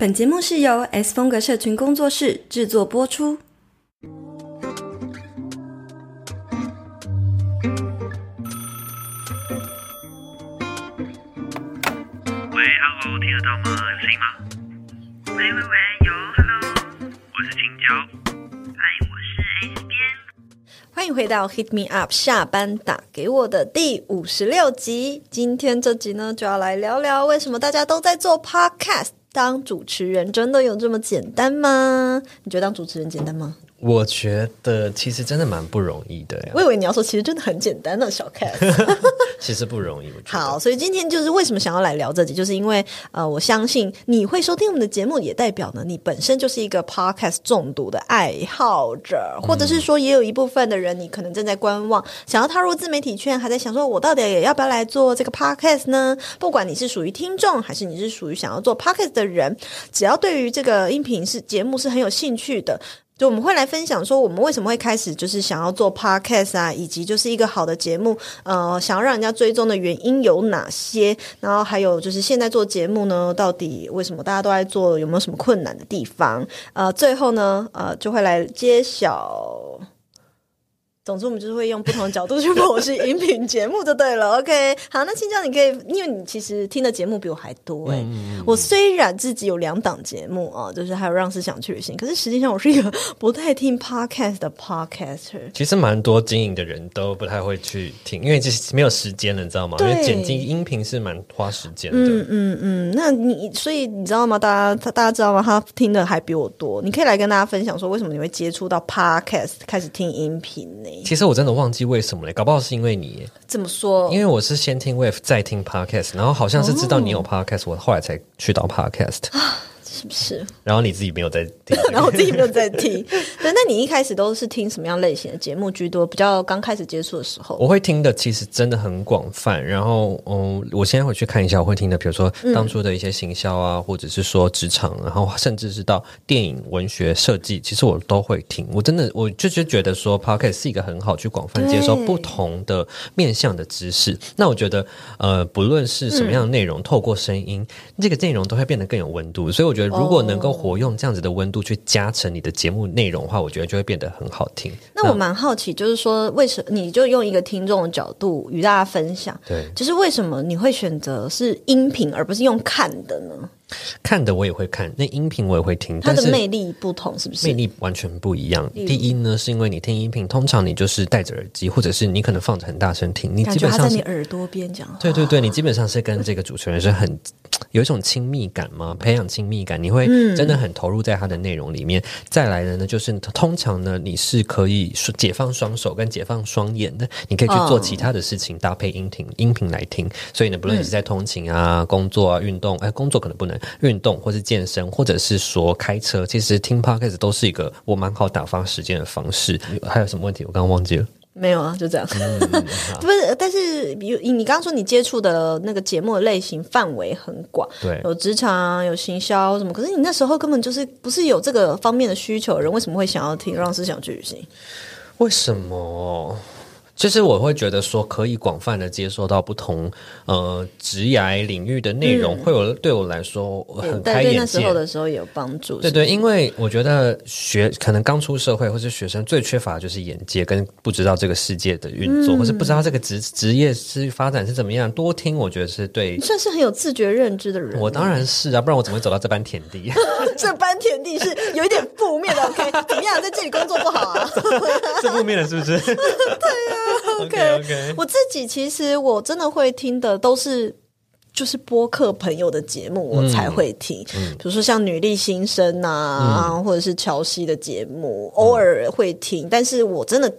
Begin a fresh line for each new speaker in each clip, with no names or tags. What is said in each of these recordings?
本节目是由 S 风格社群工作室制作播出。
喂，Hello，听得到吗？有声音吗？喂喂喂，有，Hello，我是青椒。嗨，我是 S 边。
欢迎回到 Hit Me Up 下班打给我的第五十六集。今天这集呢，就要来聊聊为什么大家都在做 Podcast。当主持人真的有这么简单吗？你觉得当主持人简单吗？
我觉得其实真的蛮不容易的呀。
我以为你要说其实真的很简单的小 cat，
其实不容易。
好，所以今天就是为什么想要来聊这集，就是因为呃，我相信你会收听我们的节目，也代表呢你本身就是一个 podcast 中毒的爱好者，或者是说也有一部分的人，你可能正在观望，想要踏入自媒体圈，还在想说我到底也要不要来做这个 podcast 呢？不管你是属于听众，还是你是属于想要做 podcast 的人，只要对于这个音频是节目是很有兴趣的。就我们会来分享说，我们为什么会开始就是想要做 podcast 啊，以及就是一个好的节目，呃，想要让人家追踪的原因有哪些？然后还有就是现在做节目呢，到底为什么大家都在做？有没有什么困难的地方？呃，最后呢，呃，就会来揭晓。总之，我们就是会用不同的角度去剖析音频节目就对了。OK，好，那青椒你可以，因为你其实听的节目比我还多哎、欸。嗯、我虽然自己有两档节目啊，就是还有让思想去旅行，可是实际上我是一个不太听 podcast 的 podcaster。
其实蛮多经营的人都不太会去听，因为这没有时间了，你知道吗？因为剪辑音频是蛮花时间的。
嗯嗯嗯，那你所以你知道吗？大家他大家知道吗？他听的还比我多。你可以来跟大家分享说，为什么你会接触到 podcast 开始听音频呢？
其实我真的忘记为什么嘞，搞不好是因为你。
怎么说？
因为我是先听 Wave 再听 Podcast，然后好像是知道你有 Podcast，、哦、我后来才去到 Podcast。
是不是？
然后你自己没有在听，
然后我自己没有在听。对，那你一开始都是听什么样类型的节目居多？比较刚开始接触的时候，
我会听的其实真的很广泛。然后，嗯，我现在回去看一下，我会听的，比如说当初的一些行销啊，嗯、或者是说职场，然后甚至是到电影、文学、设计，其实我都会听。我真的，我就是觉得说，Podcast 是一个很好去广泛接受不同的面向的知识。那我觉得，呃，不论是什么样的内容，嗯、透过声音，这个内容都会变得更有温度。所以我觉得。如果能够活用这样子的温度去加成你的节目内容的话，我觉得就会变得很好听。
那我蛮好奇，就是说，为什么你就用一个听众的角度与大家分享？对，就是为什么你会选择是音频而不是用看的呢？
看的我也会看，那音频我也会听，
它的魅力不同是不是？
魅力完全不一样。第一呢，是因为你听音频，通常你就是戴着耳机，或者是你可能放着很大声听，你基本上
在你耳朵边讲。
对对对，你基本上是跟这个主持人是很有一种亲密感嘛？培养亲密感，你会真的很投入在他的内容里面。嗯、再来的呢，就是通常呢，你是可以解放双手跟解放双眼的，你可以去做其他的事情，搭配音频音频来听。所以呢，不论你是在通勤啊、工作啊、运动，哎，工作可能不能。运动或是健身，或者是说开车，其实听 Podcast 都是一个我蛮好打发时间的方式。还有什么问题？我刚刚忘记了。
没有啊，就这样。嗯、不是，但是比如你刚刚说你接触的那个节目的类型范围很广，对，有职场，有行销什么。可是你那时候根本就是不是有这个方面的需求的人，为什么会想要听《让思想去旅行》？
为什么？其实我会觉得说，可以广泛的接受到不同呃职涯领域的内容，会有对我来说很开眼界。对，那时候
的时候有帮助。
对对，因为我觉得学可能刚出社会或是学生最缺乏的就是眼界，跟不知道这个世界的运作，或是不知道这个职职业是发展是怎么样。多听，我觉得是对。
你算是很有自觉认知的人。
我当然是啊，不然我怎么会走到这般田地？
这般田地是有一点负面的。OK，怎么样，在这里工作不好啊？
是负面的，是不是？对
呀。OK OK，我自己其实我真的会听的都是就是播客朋友的节目，我才会听。嗯嗯、比如说像女力新生啊，嗯、或者是乔西的节目，偶尔会听，嗯、但是我真的。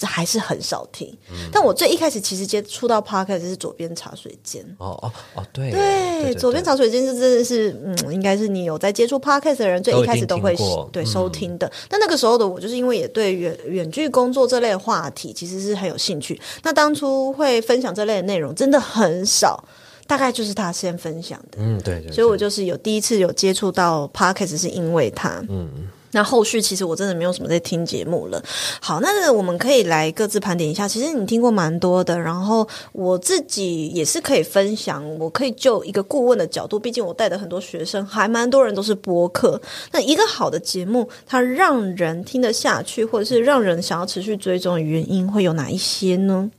这还是很少听，嗯、但我最一开始其实接触到 Podcast 是左边茶水间。
哦哦哦，
对对，左边茶水间是真的是，嗯，应该是你有在接触 Podcast 的人最一开始都会都对收听的。嗯、但那个时候的我，就是因为也对远远距工作这类话题其实是很有兴趣。那当初会分享这类的内容真的很少，大概就是他先分享的。
嗯，对，对，对，
所以我就是有第一次有接触到 Podcast 是因为他。嗯。那后续其实我真的没有什么在听节目了。好，那我们可以来各自盘点一下。其实你听过蛮多的，然后我自己也是可以分享。我可以就一个顾问的角度，毕竟我带的很多学生还蛮多人都是播客。那一个好的节目，它让人听得下去，或者是让人想要持续追踪的原因会有哪一些呢？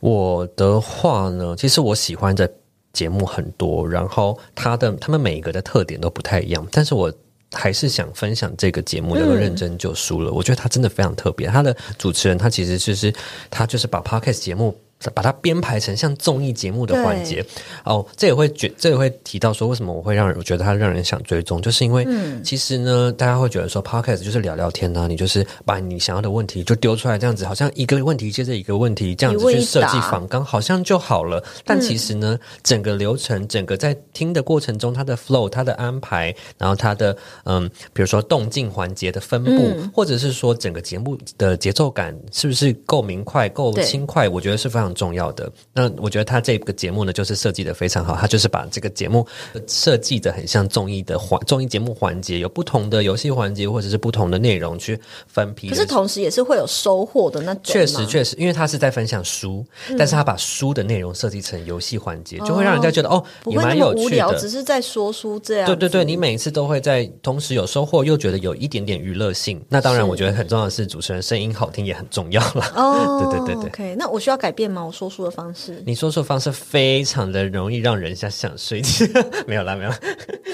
我的话呢，其实我喜欢的节目很多，然后它的他们每一个的特点都不太一样，但是我。还是想分享这个节目，叫做认真就输了。嗯、我觉得他真的非常特别。他的主持人，他其实就是他就是把 Podcast 节目。把它编排成像综艺节目的环节。哦，这也会觉，这也会提到说，为什么我会让人我觉得它让人想追踪，就是因为其实呢，嗯、大家会觉得说，Podcast 就是聊聊天呐、啊，你就是把你想要的问题就丢出来，这样子好像一个问题接着一个问题这样子去设计访纲，好像就好了。但其实呢，整个流程，整个在听的过程中，它的 flow，它的安排，然后它的嗯，比如说动静环节的分布，嗯、或者是说整个节目的节奏感是不是够明快、够轻快，我觉得是非常。重要的。那我觉得他这个节目呢，就是设计的非常好。他就是把这个节目设计的很像综艺的环综艺节目环节，有不同的游戏环节或者是不同的内容去分批。
可是同时也是会有收获的那种。
确实确实，因为他是在分享书，嗯、但是他把书的内容设计成游戏环节，就会让人家觉得哦，也蛮有趣的。
只是在说书这样。
对对对，你每一次都会在同时有收获，又觉得有一点点娱乐性。那当然，我觉得很重要的是主持人声音好听也很重要了。哦，对对对对。
OK，那我需要改变吗？我说书的方式，
你说书方式非常的容易让人家想睡觉。没有啦，没有。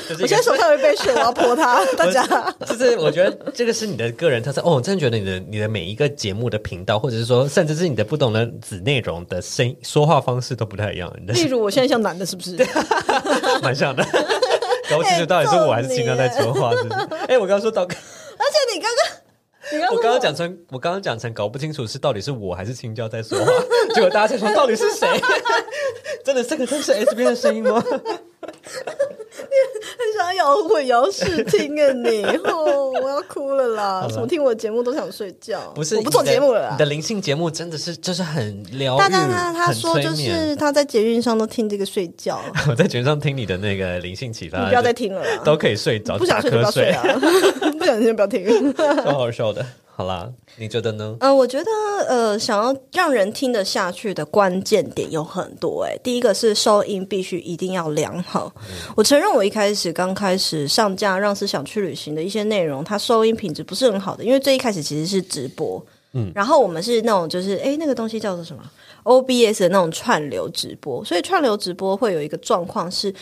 我现在手上有一杯水，我要泼它。大家，
就是我觉得这个是你的个人特色。哦，我真的觉得你的你的每一个节目的频道，或者是说，甚至是你的不懂的子内容的声音说话方式都不太一样。
例如，我现在像男的，是不是？
蛮像的。搞不清楚到底是我还是青椒在说话，是不是？哎，我刚刚说到，而
且你刚刚。
我刚刚讲成，我刚刚讲成搞不清楚是到底是我还是青椒在说话，结果大家在说到底是谁？真的，这个真是 S B 的声音吗？
很想摇滚摇视听啊你！哦，我要哭了啦！怎么听我的节目都想睡觉？
不是，
我不做节目了啦。
你的灵性节目真的是就是很疗愈，
他他他他说就是他在捷运上都听这个睡觉。
我在捷运上听你的那个灵性启发，
你不要再听了，
都可以睡着，
不想睡就不要睡啊！不想听就不要听，
超好笑的。好啦，你觉得呢？
呃，我觉得呃，想要让人听得下去的关键点有很多诶。第一个是收音必须一定要良好。嗯、我承认我一开始刚开始上架让思想去旅行的一些内容，它收音品质不是很好的，因为最一开始其实是直播，嗯，然后我们是那种就是诶，那个东西叫做什么？OBS 的那种串流直播，所以串流直播会有一个状况是。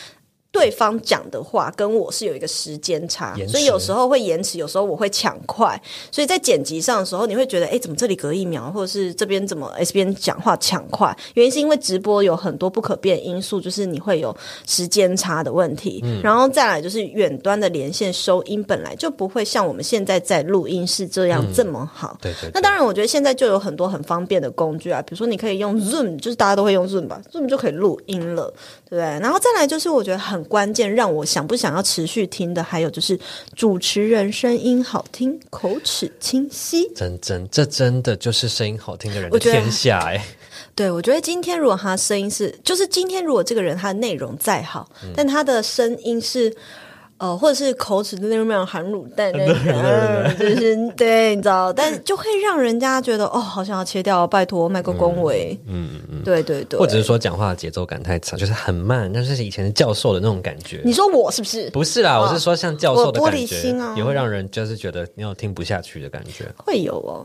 对方讲的话跟我是有一个时间差，所以有时候会延迟，有时候我会抢快，所以在剪辑上的时候，你会觉得，哎，怎么这里隔一秒，或者是这边怎么 S 边讲话抢快？原因是因为直播有很多不可变因素，就是你会有时间差的问题，嗯、然后再来就是远端的连线收音本来就不会像我们现在在录音室这样这么好。嗯、对，对对。那当然，我觉得现在就有很多很方便的工具啊，比如说你可以用 Zoom，就是大家都会用 Zoom 吧，Zoom 就可以录音了，对不对？然后再来就是我觉得很。关键让我想不想要持续听的，还有就是主持人声音好听，口齿清晰。
真真，这真的就是声音好听的人的天下哎。
对，我觉得今天如果他声音是，就是今天如果这个人他的内容再好，嗯、但他的声音是。哦，或者是口齿的那种那种含卤蛋那种，就是对，你知道，但就会让人家觉得哦，好想要切掉，拜托卖个恭维，嗯嗯嗯，对对对，
或者是说讲话的节奏感太长，就是很慢，那就是以前的教授的那种感觉。
你说我是不是？
不是啦，我是说像教授的感觉，
玻璃心啊，
也会让人就是觉得你有听不下去的感觉。
会有哦，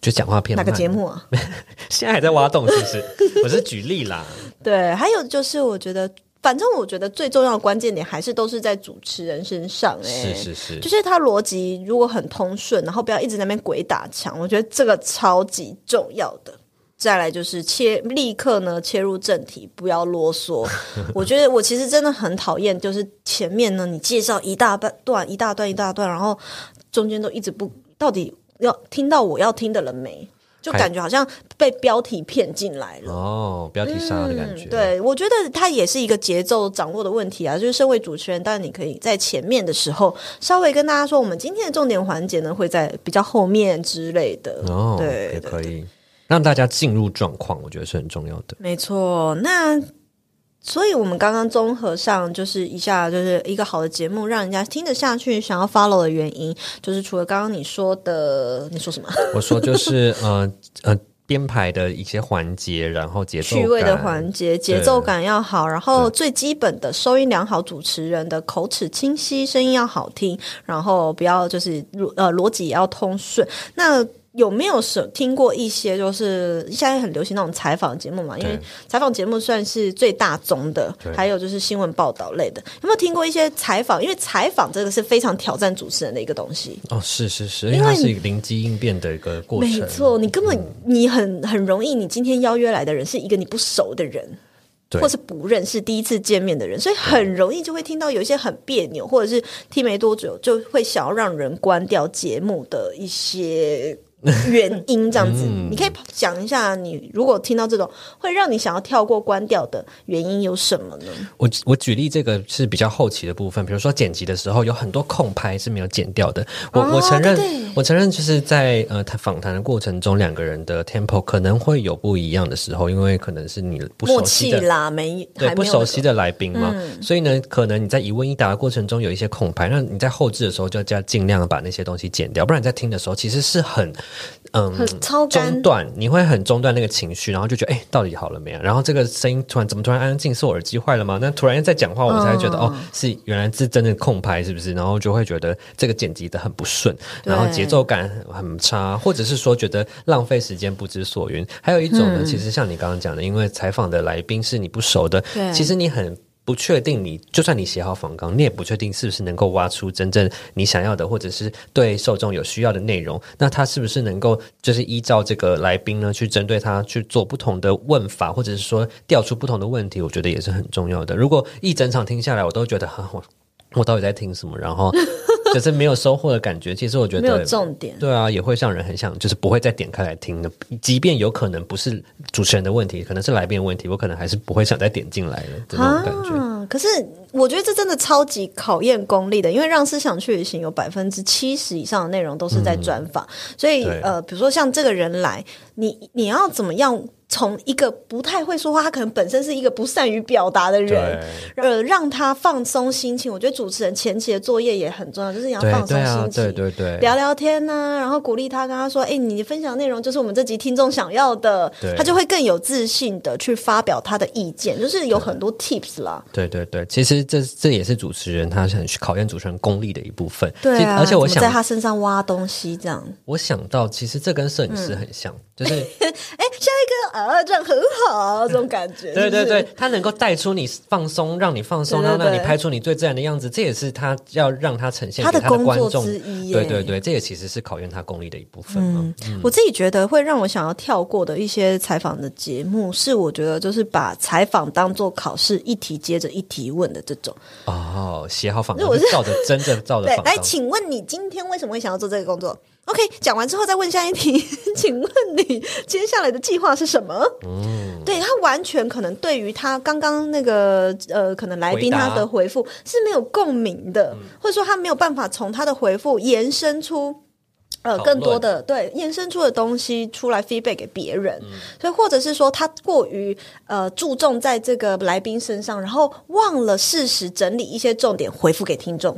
就讲话偏
哪个节目啊？
现在还在挖洞是不是？我是举例啦。
对，还有就是我觉得。反正我觉得最重要的关键点还是都是在主持人身上，哎，
是是是，
就是他逻辑如果很通顺，然后不要一直在那边鬼打墙，我觉得这个超级重要的。再来就是切，立刻呢切入正题，不要啰嗦。我觉得我其实真的很讨厌，就是前面呢你介绍一大半段、一大段、一大段，然后中间都一直不，到底要听到我要听的了没？就感觉好像被标题骗进来了
哦，标题杀的感觉。
嗯、对，我觉得它也是一个节奏掌握的问题啊。就是身为主持人，当然你可以在前面的时候稍微跟大家说，我们今天的重点环节呢会在比较后面之类的。哦，对，
也可以让大家进入状况，我觉得是很重要的。
没错，那所以我们刚刚综合上，就是一下就是一个好的节目，让人家听得下去，想要 follow 的原因，就是除了刚刚你说的，你说什么？
我说就是呃呃。编排的一些环节，然后节奏
趣味的环节，节奏感要好，然后最基本的收音良好，主持人的口齿清晰，声音要好听，然后不要就是呃逻辑也要通顺。那有没有是听过一些，就是现在很流行那种采访节目嘛？因为采访节目算是最大宗的，
对
还有就是新闻报道类的。有没有听过一些采访？因为采访这个是非常挑战主持人的一个东西。
哦，是是是，因为它是一个灵机应变的一个过程。
没错，你根本、嗯、你很很容易，你今天邀约来的人是一个你不熟的人。或是不认识第一次见面的人，所以很容易就会听到有一些很别扭，或者是听没多久就会想要让人关掉节目的一些。原因这样子，嗯、你可以讲一下，你如果听到这种会让你想要跳过关掉的原因有什么呢？
我我举例这个是比较后期的部分，比如说剪辑的时候有很多空拍是没有剪掉的。我、哦、我承认，对。我承认就是在呃他访谈的过程中，两个人的 tempo 可能会有不一样的时候，因为可能是你不熟悉的
默契啦，没
对
没
不熟悉的来宾嘛，
嗯、
所以呢，可能你在一问一答的过程中有一些空拍，那你在后置的时候就要尽量把那些东西剪掉，不然你在听的时候其实是很嗯。
超
中断，你会很中断那个情绪，然后就觉得，哎，到底好了没有？然后这个声音突然怎么突然安静？是我耳机坏了吗？那突然间在讲话，我才会觉得，哦，哦，是原来是真的空拍，是不是？然后就会觉得这个剪辑的很不顺，然后节奏感很差，或者是说觉得浪费时间不知所云。还有一种呢，嗯、其实像你刚刚讲的，因为采访的来宾是你不熟的，其实你很。不确定你就算你写好访纲，你也不确定是不是能够挖出真正你想要的，或者是对受众有需要的内容。那他是不是能够就是依照这个来宾呢，去针对他去做不同的问法，或者是说调出不同的问题？我觉得也是很重要的。如果一整场听下来，我都觉得很我 我到底在听什么？然后。就是没有收获的感觉，其实我觉得
没有重点，
对啊，也会让人很想，就是不会再点开来听的。即便有可能不是主持人的问题，可能是来宾的问题，我可能还是不会想再点进来了这种感觉。
啊，可是我觉得这真的超级考验功力的，因为让思想去旅行有百分之七十以上的内容都是在专访，嗯、所以呃，比如说像这个人来，你你要怎么样？从一个不太会说话，他可能本身是一个不善于表达的人，呃，让他放松心情。我觉得主持人前期的作业也很重要，就是你要放松心情，
对对对，
聊聊天呐、啊，然后鼓励他，跟他说：“哎，你分享内容就是我们这集听众想要的。”他就会更有自信的去发表他的意见，就是有很多 tips 啦。
对对对，其实这这也是主持人他是很考验主持人功力的一部分。
对啊，
而且我想
在他身上挖东西，这样。
我想到，其实这跟摄影师很像，嗯、就是 哎，
下一个。啊，这样很好，这种感觉。
对对对，他能够带出你放松，让你放松，然后让你拍出你最自然的样子，这也是他要让他呈现他的观众之一。对对对，这也其实是考验他功力的一部分。嗯，
我自己觉得会让我想要跳过的一些采访的节目，是我觉得就是把采访当做考试，一题接着一题问的这种。
哦，写好访纲，是照着真正照着 访。
来，请问你今天为什么会想要做这个工作？OK，讲完之后再问下一题，请问你接下来的计划是什么？嗯，对，他完全可能对于他刚刚那个呃，可能来宾他的回复是没有共鸣的，嗯、或者说他没有办法从他的回复延伸出呃更多的对延伸出的东西出来 feedback 给别人，嗯、所以或者是说他过于呃注重在这个来宾身上，然后忘了适时整理一些重点回复给听众。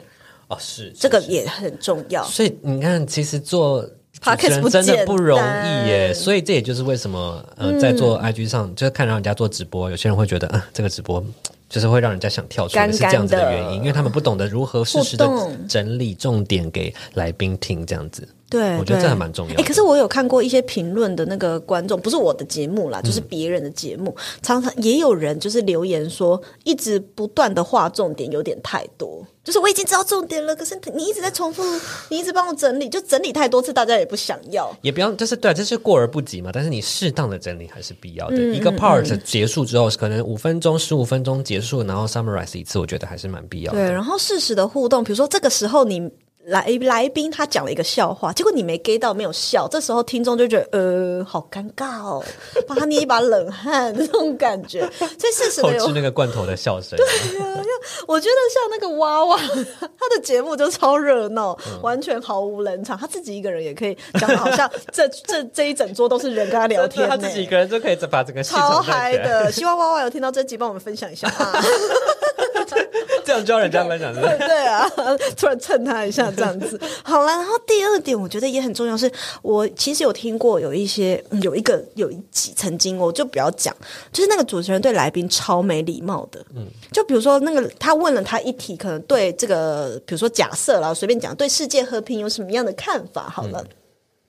哦，是，
这个也很重要。
所以你看，其实做主持人真的不容易耶。所以这也就是为什么，呃，在做 IG 上，嗯、就是看到人家做直播，有些人会觉得，啊、呃，这个直播就是会让人家想跳出来，是这样子的原因，因为他们不懂得如何适时的整理重点给来宾听，这样子。
对，
我觉得这还蛮重要的。
哎，可是我有看过一些评论的那个观众，不是我的节目啦，就是别人的节目，嗯、常常也有人就是留言说，一直不断的划重点有点太多。就是我已经知道重点了，可是你一直在重复，你一直帮我整理，就整理太多次，大家也不想要。
也不要，就是对，这是过而不及嘛。但是你适当的整理还是必要的。嗯、一个 part 结束之后，可能五分钟、十五分钟结束，然后 summarize 一次，我觉得还是蛮必要的。
对，然后适时的互动，比如说这个时候你。来来宾他讲了一个笑话，结果你没 get 到，没有笑，这时候听众就觉得呃，好尴尬哦，帮他捏一把冷汗那种感觉。所以事实有
吃那个罐头的笑声。
对呀、啊，我觉得像那个娃娃，他的节目就超热闹，嗯、完全毫无冷场，他自己一个人也可以讲的好像这这这一整桌都是人跟他聊天，
他自己一个人就可以把整个
超嗨的。希望娃娃有听到这集，帮我们分享一下啊。
这样教人家分享是是？
对啊，突然蹭他一下这样子。好了，然后第二点我觉得也很重要是，是我其实有听过有一些有一个有一集曾经我就不要讲，就是那个主持人对来宾超没礼貌的。嗯，就比如说那个他问了他一题，可能对这个比如说假设啦，随便讲，对世界和平有什么样的看法？好了。嗯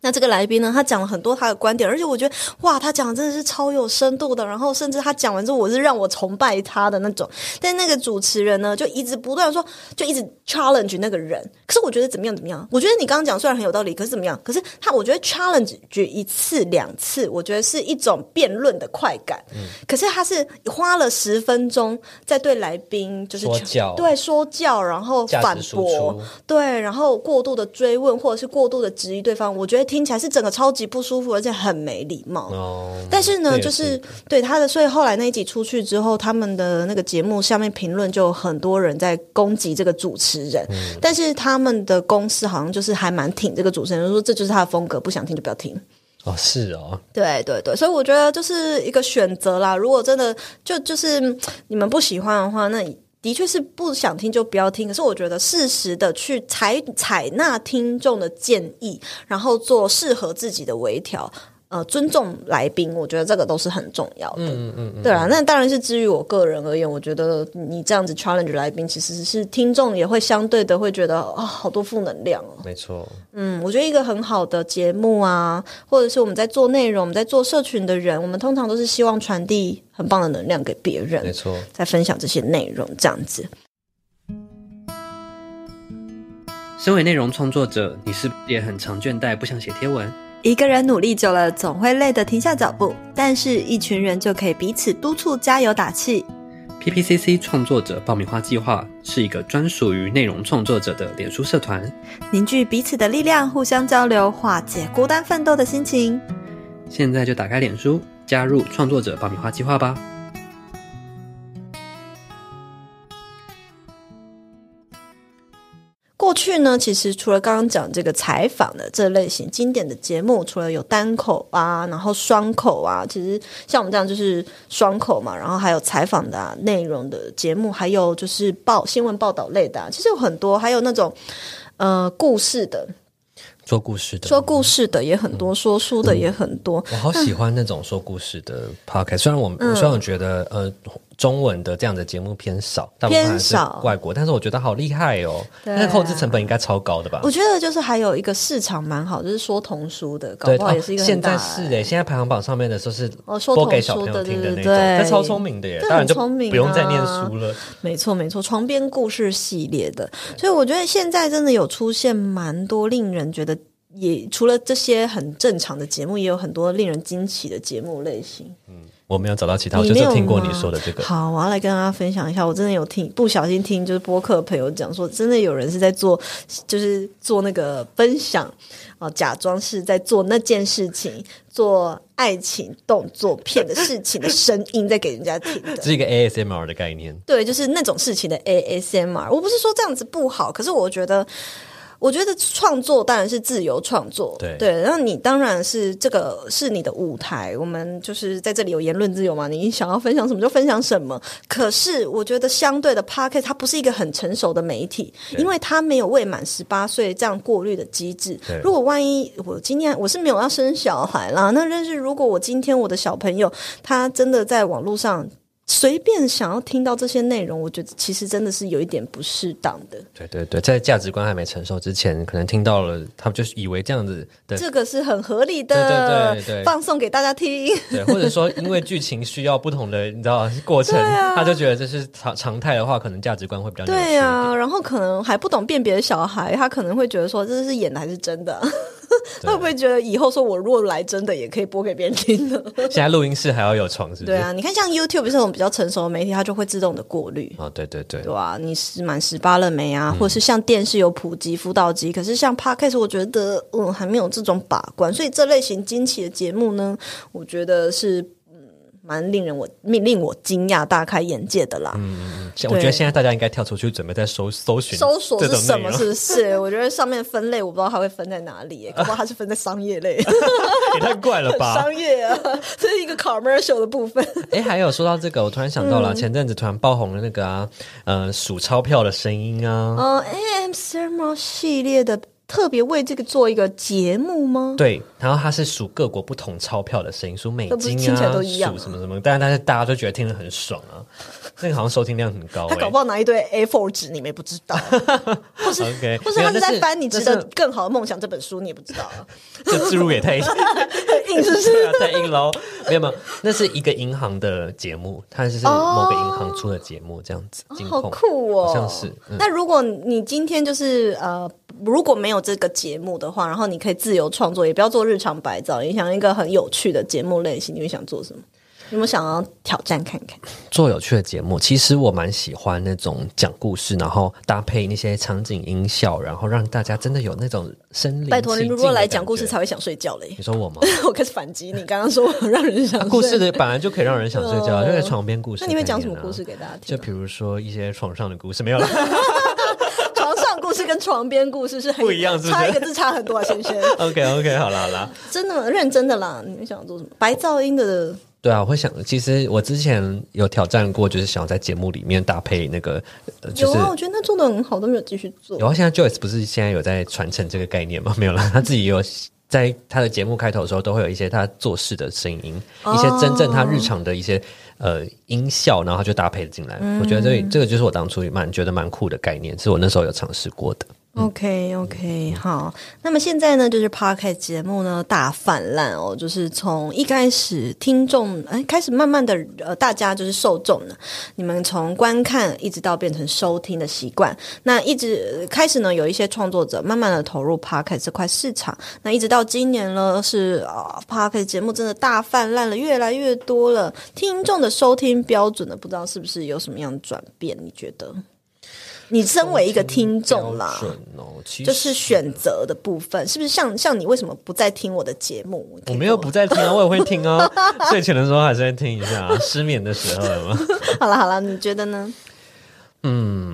那这个来宾呢，他讲了很多他的观点，而且我觉得哇，他讲的真的是超有深度的。然后甚至他讲完之后，我是让我崇拜他的那种。但那个主持人呢，就一直不断说，就一直 challenge 那个人。可是我觉得怎么样怎么样？我觉得你刚刚讲虽然很有道理，可是怎么样？可是他，我觉得 challenge 一次两次，我觉得是一种辩论的快感。嗯。可是他是花了十分钟在对来宾就是
说教，
对说教，然后反驳，对，然后过度的追问或者是过度的质疑对方。我觉得。听起来是整个超级不舒服，而且很没礼貌。哦，但是呢，是就是对他的，所以后来那一集出去之后，他们的那个节目下面评论就有很多人在攻击这个主持人。嗯，但是他们的公司好像就是还蛮挺这个主持人，说这就是他的风格，不想听就不要听。
哦，是哦，
对对对，所以我觉得就是一个选择啦。如果真的就就是你们不喜欢的话，那。的确是不想听就不要听，可是我觉得适时的去采采纳听众的建议，然后做适合自己的微调。呃，尊重来宾，我觉得这个都是很重要的。嗯嗯嗯，对啊，那当然是至于我个人而言，我觉得你这样子 challenge 来宾，其实是听众也会相对的会觉得啊、哦，好多负能量哦。
没错。
嗯，我觉得一个很好的节目啊，或者是我们在做内容、我们在做社群的人，我们通常都是希望传递很棒的能量给别人。
没错。
在分享这些内容，这样子。
身为内容创作者，你是不是也很常倦怠，不想写贴文？
一个人努力久了，总会累得停下脚步，但是一群人就可以彼此督促、加油打气。
PPCC 创作者爆米花计划是一个专属于内容创作者的脸书社团，
凝聚彼此的力量，互相交流，化解孤单奋斗的心情。
现在就打开脸书，加入创作者爆米花计划吧。
过去呢，其实除了刚刚讲这个采访的这类型经典的节目，除了有单口啊，然后双口啊，其实像我们这样就是双口嘛，然后还有采访的、啊、内容的节目，还有就是报新闻报道类的、啊，其实有很多，还有那种呃故事的，
说故事的，
说故事的也很多，嗯、说书的也很多。
我好喜欢那种说故事的 podcast，虽然我虽然我觉得、嗯、呃。中文的这样的节目偏少，大部分是外国，但是我觉得好厉害哦。那个后置成本应该超高的吧？
我觉得就是还有一个市场蛮好，就是说童书的，搞不好也是一个。现在是诶，现
在排行榜上面的时候是播给小朋友听的那种，这超聪明的耶，当然就不用再念书了。
没错没错，床边故事系列的，所以我觉得现在真的有出现蛮多令人觉得也除了这些很正常的节目，也有很多令人惊奇的节目类型。嗯。
我没有找到其他，我就是听过你说的这个。
好，我要来跟大家分享一下。我真的有听，不小心听，就是播客朋友讲说，真的有人是在做，就是做那个分享啊、呃，假装是在做那件事情，做爱情动作片的事情的声音，在给人家听的。
这是一个 ASMR 的概念。
对，就是那种事情的 ASMR。我不是说这样子不好，可是我觉得。我觉得创作当然是自由创作，
对
对，然后你当然是这个是你的舞台，我们就是在这里有言论自由嘛，你想要分享什么就分享什么。可是我觉得相对的 Podcast 它不是一个很成熟的媒体，因为它没有未满十八岁这样过滤的机制。如果万一我今天我是没有要生小孩啦，那但是如果我今天我的小朋友他真的在网络上。随便想要听到这些内容，我觉得其实真的是有一点不适当的。
对对对，在价值观还没成熟之前，可能听到了，他们就是以为这样子的，
这个是很合理的，对对对对，放送给大家听。
对，或者说因为剧情需要不同的，你知道过程，啊、他就觉得这是常常态的话，可能价值观会比较
对啊。然后可能还不懂辨别的小孩，他可能会觉得说这是演的还是真的。他 会不会觉得以后说我如果来真的也可以播给别人听呢？
现在录音室还要有床，是不是？
对啊，你看像 YouTube 这种比较成熟的媒体，它就会自动的过滤。
哦，对对对，
对啊，你是满十八了没啊？嗯、或者是像电视有普及辅导机，可是像 Podcast，我觉得嗯还没有这种把关，所以这类型惊奇的节目呢，我觉得是。蛮令人我令令我惊讶、大开眼界的啦。
嗯，我觉得现在大家应该跳出去准备在搜搜寻
搜索是什么？是不是？我觉得上面分类我不知道它会分在哪里，搞不好它是分在商业类，
也太怪了吧？
商业啊，这是一个 commercial 的部分。
哎，还有说到这个，我突然想到了，前阵子突然爆红的那个啊，呃，数钞票的声音啊，
嗯，AMSR 系列的。特别为这个做一个节目吗？
对，然后他是数各国不同钞票的声音，数美金啊，数什么什么，但是但是大家都觉得听得很爽啊。那个好像收听量很高，
他搞不好拿一堆 A4 纸，你们也不知道，或是
OK，
或是他是在翻《你值得更好的梦想》这本书，你也不知道啊。
这字幕也太硬，
硬是不是？
太硬喽！没有没有，那是一个银行的节目，它是某个银行出的节目，这样子。
好酷哦，
好像是。
那如果你今天就是呃。如果没有这个节目的话，然后你可以自由创作，也不要做日常白噪，你想一个很有趣的节目类型，你会想做什么？有没有想要挑战看看？
做有趣的节目，其实我蛮喜欢那种讲故事，然后搭配那些场景音效，然后让大家真的有那种生理。
拜托，你如果来讲故事才会想睡觉嘞？
你说我吗？
我开始反击你，刚刚说让人想
故事的本来就可以让人想睡觉，就在床边故事、啊。
那你会讲什么故事给大家听？
就比如说一些床上的故事，没有了。
床边故事是很
不一样，是不是？
差一个字差很多啊，先生。
OK OK，好啦好啦，
真的认真的啦。你们想要做什么？白噪音的？
对啊，我会想。其实我之前有挑战过，就是想要在节目里面搭配那个，呃就是、
有啊，我觉得那做的很好，都没有继续做。
有啊，现在 Joyce 不是现在有在传承这个概念吗？没有了，他自己有在他的节目开头的时候，都会有一些他做事的声音，哦、一些真正他日常的一些。呃，音效，然后他就搭配了进来。嗯、我觉得这这个就是我当初蛮觉得蛮酷的概念，是我那时候有尝试过的。
OK OK，好。那么现在呢，就是 Podcast 节目呢大泛滥哦，就是从一开始听众哎开始慢慢的呃，大家就是受众呢，你们从观看一直到变成收听的习惯，那一直开始呢有一些创作者慢慢的投入 Podcast 这块市场，那一直到今年呢是啊、哦、Podcast 节目真的大泛滥了，越来越多了，听众的收听标准呢不知道是不是有什么样的转变？你觉得？你身为一个听众啦，
哦、
就是选择的部分，是不是像像你为什么不再听我的节目？
我没有不再听啊，我也会听啊，睡前的时候还是会听一下，啊失眠的时候？
好了好了，你觉得呢？
嗯。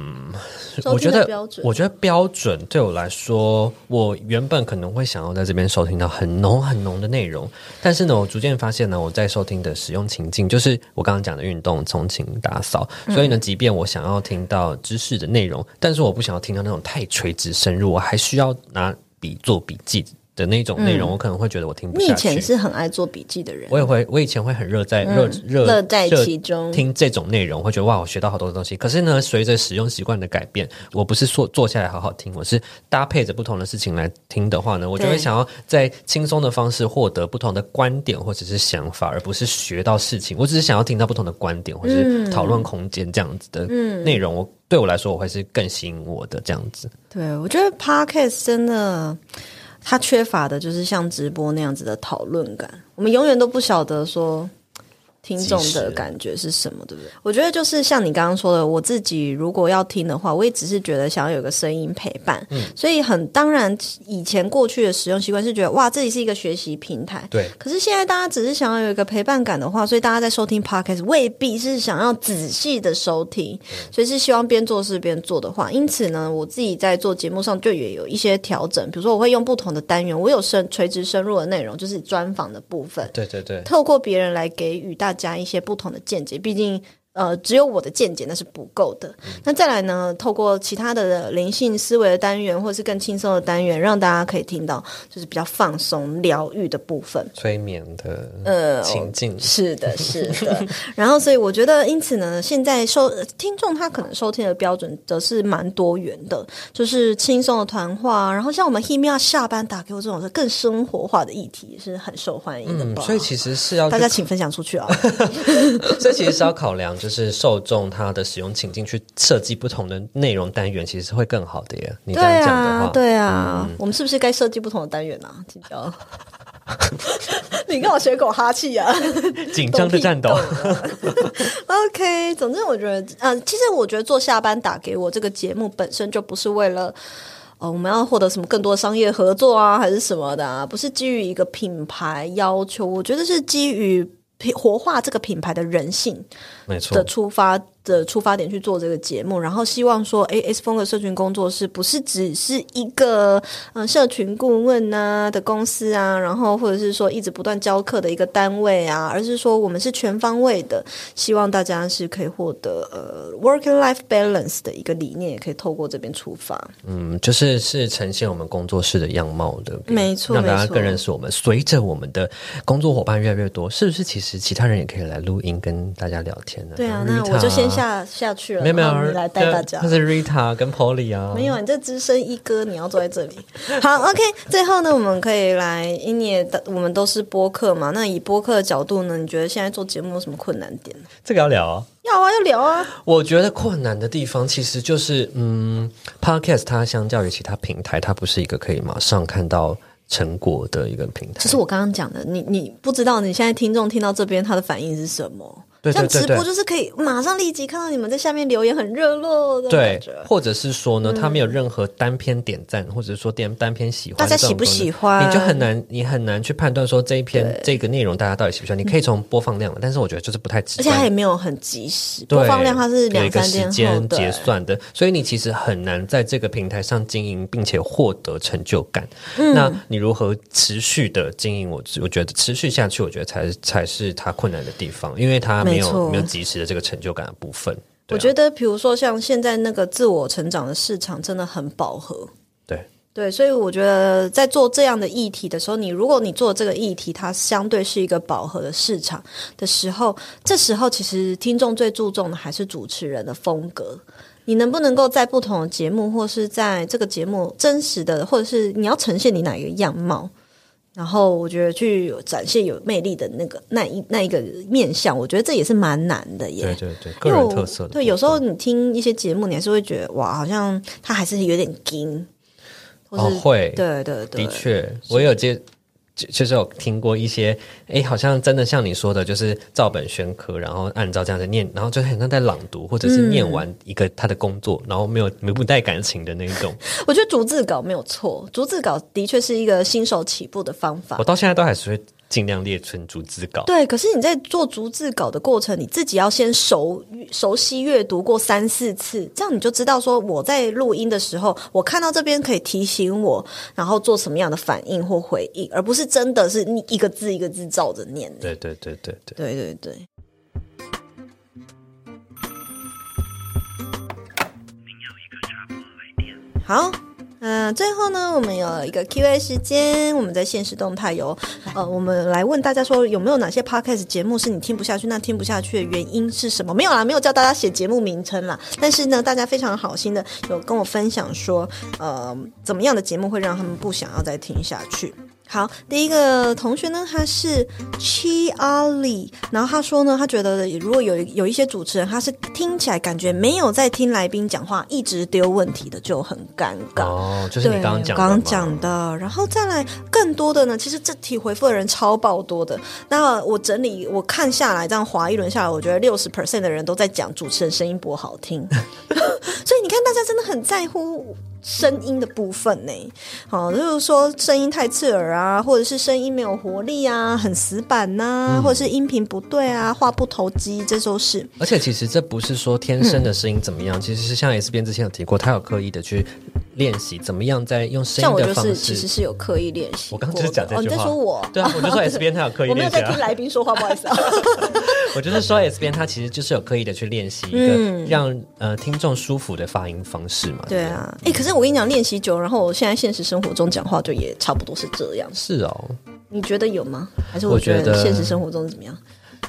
我觉得，我觉得标准对我来说，我原本可能会想要在这边收听到很浓很浓的内容，但是呢，我逐渐发现呢，我在收听的使用情境就是我刚刚讲的运动、通勤、打扫，所以呢，即便我想要听到知识的内容，但是我不想要听到那种太垂直深入，我还需要拿笔做笔记。的那种内容，我可能会觉得我听不下去。
你以前是很爱做笔记的人，
我也会，我以前会很热在热热
乐在其中
听这种内容，会觉得哇，我学到好多东西。可是呢，随着使用习惯的改变，我不是说坐下来好好听，我是搭配着不同的事情来听的话呢，我就会想要在轻松的方式获得不同的观点或者是想法，而不是学到事情。我只是想要听到不同的观点或者是讨论空间这样子的内容。我对我来说，我会是更吸引我的这样子。
对，我觉得 Podcast 真的。他缺乏的就是像直播那样子的讨论感，我们永远都不晓得说。听众的感觉是什么，对不对？我觉得就是像你刚刚说的，我自己如果要听的话，我也只是觉得想要有个声音陪伴。嗯，所以很当然，以前过去的使用习惯是觉得哇，这里是一个学习平台。
对。
可是现在大家只是想要有一个陪伴感的话，所以大家在收听 Podcast 未必是想要仔细的收听，所以是希望边做事边做的话。因此呢，我自己在做节目上就也有一些调整，比如说我会用不同的单元，我有深垂直深入的内容，就是专访的部分。
对对对。透
过别人来给予大。加一些不同的见解，毕竟。呃，只有我的见解那是不够的。那再来呢？透过其他的灵性思维的单元，或是更轻松的单元，让大家可以听到，就是比较放松、疗愈的部分，
催眠的呃情境。
是的，是的。然后，所以我觉得，因此呢，现在收听众他可能收听的标准则是蛮多元的，就是轻松的谈话。然后，像我们 Himia 下班打给我这种更生活化的议题，是很受欢迎的。
嗯，所以其实是要
大家请分享出去啊。
所以其实是要考量。就是受众他的使用情境去设计不同的内容单元，其实会更好的耶。你这样讲的话，
对啊，对啊，嗯、我们是不是该设计不同的单元啊？请教。你跟我学狗哈气啊！
紧张的战斗。
OK，总之我觉得，嗯、呃，其实我觉得做下班打给我这个节目本身就不是为了，呃，我们要获得什么更多商业合作啊，还是什么的啊，不是基于一个品牌要求，我觉得是基于活化这个品牌的人性，
没错
的出发。的出发点去做这个节目，然后希望说，哎，S 风格社群工作室不是只是一个嗯、呃、社群顾问啊的公司啊，然后或者是说一直不断教课的一个单位啊，而是说我们是全方位的，希望大家是可以获得呃 working life balance 的一个理念，也可以透过这边出发。
嗯，就是是呈现我们工作室的样貌的，
没错，
让大家更认识我们。随着我们的工作伙伴越来越多，是不是其实其他人也可以来录音跟大家聊天呢？
对啊，那我就先下。下下去了，
没有没有，
你来带大家。
那是 Rita 跟 Polly 啊，
没有，你这资深一哥，你要坐在这里。好，OK，最后呢，我们可以来，因为你也我们都是播客嘛，那以播客的角度呢，你觉得现在做节目有什么困难点？
这个要聊啊，
要啊，要聊啊。
我觉得困难的地方其实就是，嗯，Podcast 它相较于其他平台，它不是一个可以马上看到成果的一个平台。
就是我刚刚讲的，你你不知道你现在听众听到这边他的反应是什么？
对对对对，
像直播就是可以马上立即看到你们在下面留言，很热络的。
对，或者是说呢，他没有任何单篇点赞，嗯、或者是说点单篇喜欢，
大家喜不喜欢？
你就很难，你很难去判断说这一篇这个内容大家到底喜不喜欢。你可以从播放量，但是我觉得就是不太直观，而
且它也没有很及时，播放量它是两三天
时间结算的，所以你其实很难在这个平台上经营，并且获得成就感。嗯、那你如何持续的经营？我我觉得持续下去，我觉得才才是它困难的地方，因为它没有没有及时。的这个成就感的部分，啊、
我觉得，比如说像现在那个自我成长的市场真的很饱和，
对
对，所以我觉得在做这样的议题的时候，你如果你做这个议题，它相对是一个饱和的市场的时候，这时候其实听众最注重的还是主持人的风格，你能不能够在不同的节目，或是在这个节目真实的，或者是你要呈现你哪一个样貌？然后我觉得去展现有魅力的那个那一那一个面相，我觉得这也是蛮难的耶。
对对对，个人特色的。
对，有时候你听一些节目，你还是会觉得哇，好像他还是有点硬。
哦，会。
对对对，
的确，我有接。就是有听过一些，哎，好像真的像你说的，就是照本宣科，然后按照这样子念，然后就很像在朗读，或者是念完一个他的工作，嗯、然后没有没不带感情的那一种。
我觉得逐字稿没有错，逐字稿的确是一个新手起步的方法。
我到现在都还是会。尽量列成逐字稿。
对，可是你在做逐字稿的过程，你自己要先熟熟悉阅读过三四次，这样你就知道说我在录音的时候，我看到这边可以提醒我，然后做什么样的反应或回应，而不是真的是你一个字一个字照着念。
对对对对对
对对对。
您有一个插播来电。
好。嗯、最后呢，我们有一个 Q&A 时间，我们在现实动态有，呃，我们来问大家说，有没有哪些 Podcast 节目是你听不下去？那听不下去的原因是什么？没有啦，没有叫大家写节目名称啦。但是呢，大家非常好心的有跟我分享说，呃，怎么样的节目会让他们不想要再听下去？好，第一个同学呢，他是 Chi Ali，然后他说呢，他觉得如果有有一些主持人，他是听起来感觉没有在听来宾讲话，一直丢问题的，就很尴尬。
哦，就是你刚刚
讲刚讲的，然后再来更多的呢，其实这题回复的人超爆多的。那我整理我看下来，这样划一轮下来，我觉得六十 percent 的人都在讲主持人声音不好听，所以你看大家真的很在乎。声音的部分呢，好，就是说声音太刺耳啊，或者是声音没有活力啊，很死板呐、啊，嗯、或者是音频不对啊，话不投机，这都是。
而且其实这不是说天生的声音怎么样，嗯、其实是像 S 边之前有提过，他有刻意的去练习怎么样在用声音的方式，
其实是有刻意练习。
我刚刚就是讲这句话，
哦、你在说我？
对啊，我就说 S 边他有刻意练习、啊。我没有在听
来宾说话，不好意思啊。
我就是说 S 边他其实就是有刻意的去练习一个让、嗯、呃听众舒服的发音方式嘛。
对啊，哎、欸，可是我跟你讲，练习久。然后我现在现实生活中讲话就也差不多是这样。
是哦，
你觉得有吗？还是我觉得现实生活中怎么样？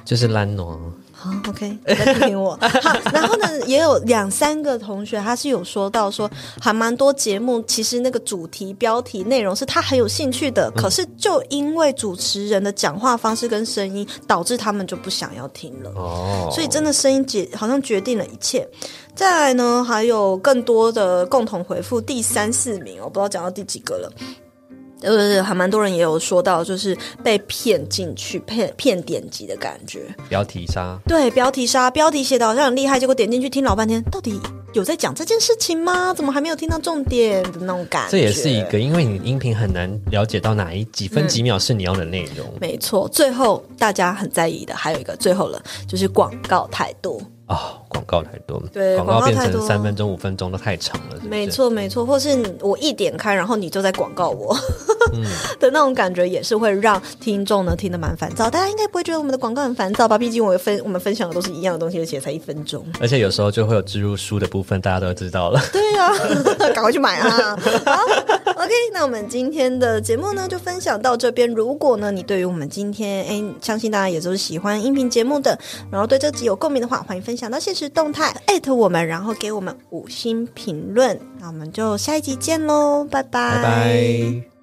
就是懒惰。
好，OK，你在批评我。好，然后呢，也有两三个同学，他是有说到说，还蛮多节目，其实那个主题、标题、内容是他很有兴趣的，可是就因为主持人的讲话方式跟声音，导致他们就不想要听了。哦，所以真的声音决好像决定了一切。再来呢，还有更多的共同回复，第三四名，我不知道讲到第几个了。呃，还蛮多人也有说到，就是被骗进去，骗骗点击的感觉。
标题杀，
对，标题杀，标题写的好像很厉害，结果点进去听老半天，到底有在讲这件事情吗？怎么还没有听到重点的那种感觉？
这也是一个，因为你音频很难了解到哪一几分几秒是你要的内容。
嗯，没错，最后大家很在意的还有一个最后了，就是广告太多。
哦，广告太多，
对，
广告变成三分钟、五分钟都太长了是是？
没错，没错，或是我一点开，然后你就在广告我，嗯、的那种感觉，也是会让听众呢听得蛮烦躁。大家应该不会觉得我们的广告很烦躁吧？毕竟我分我们分享的都是一样的东西，而且才一分钟。
而且有时候就会有植入书的部分，大家都知道了。
对啊，赶快去买啊！好，OK，那我们今天的节目呢就分享到这边。如果呢你对于我们今天哎，相信大家也都是喜欢音频节目的，然后对这集有共鸣的话，欢迎分享。想到限是动态艾特我们，然后给我们五星评论，那我们就下一集见喽，
拜拜。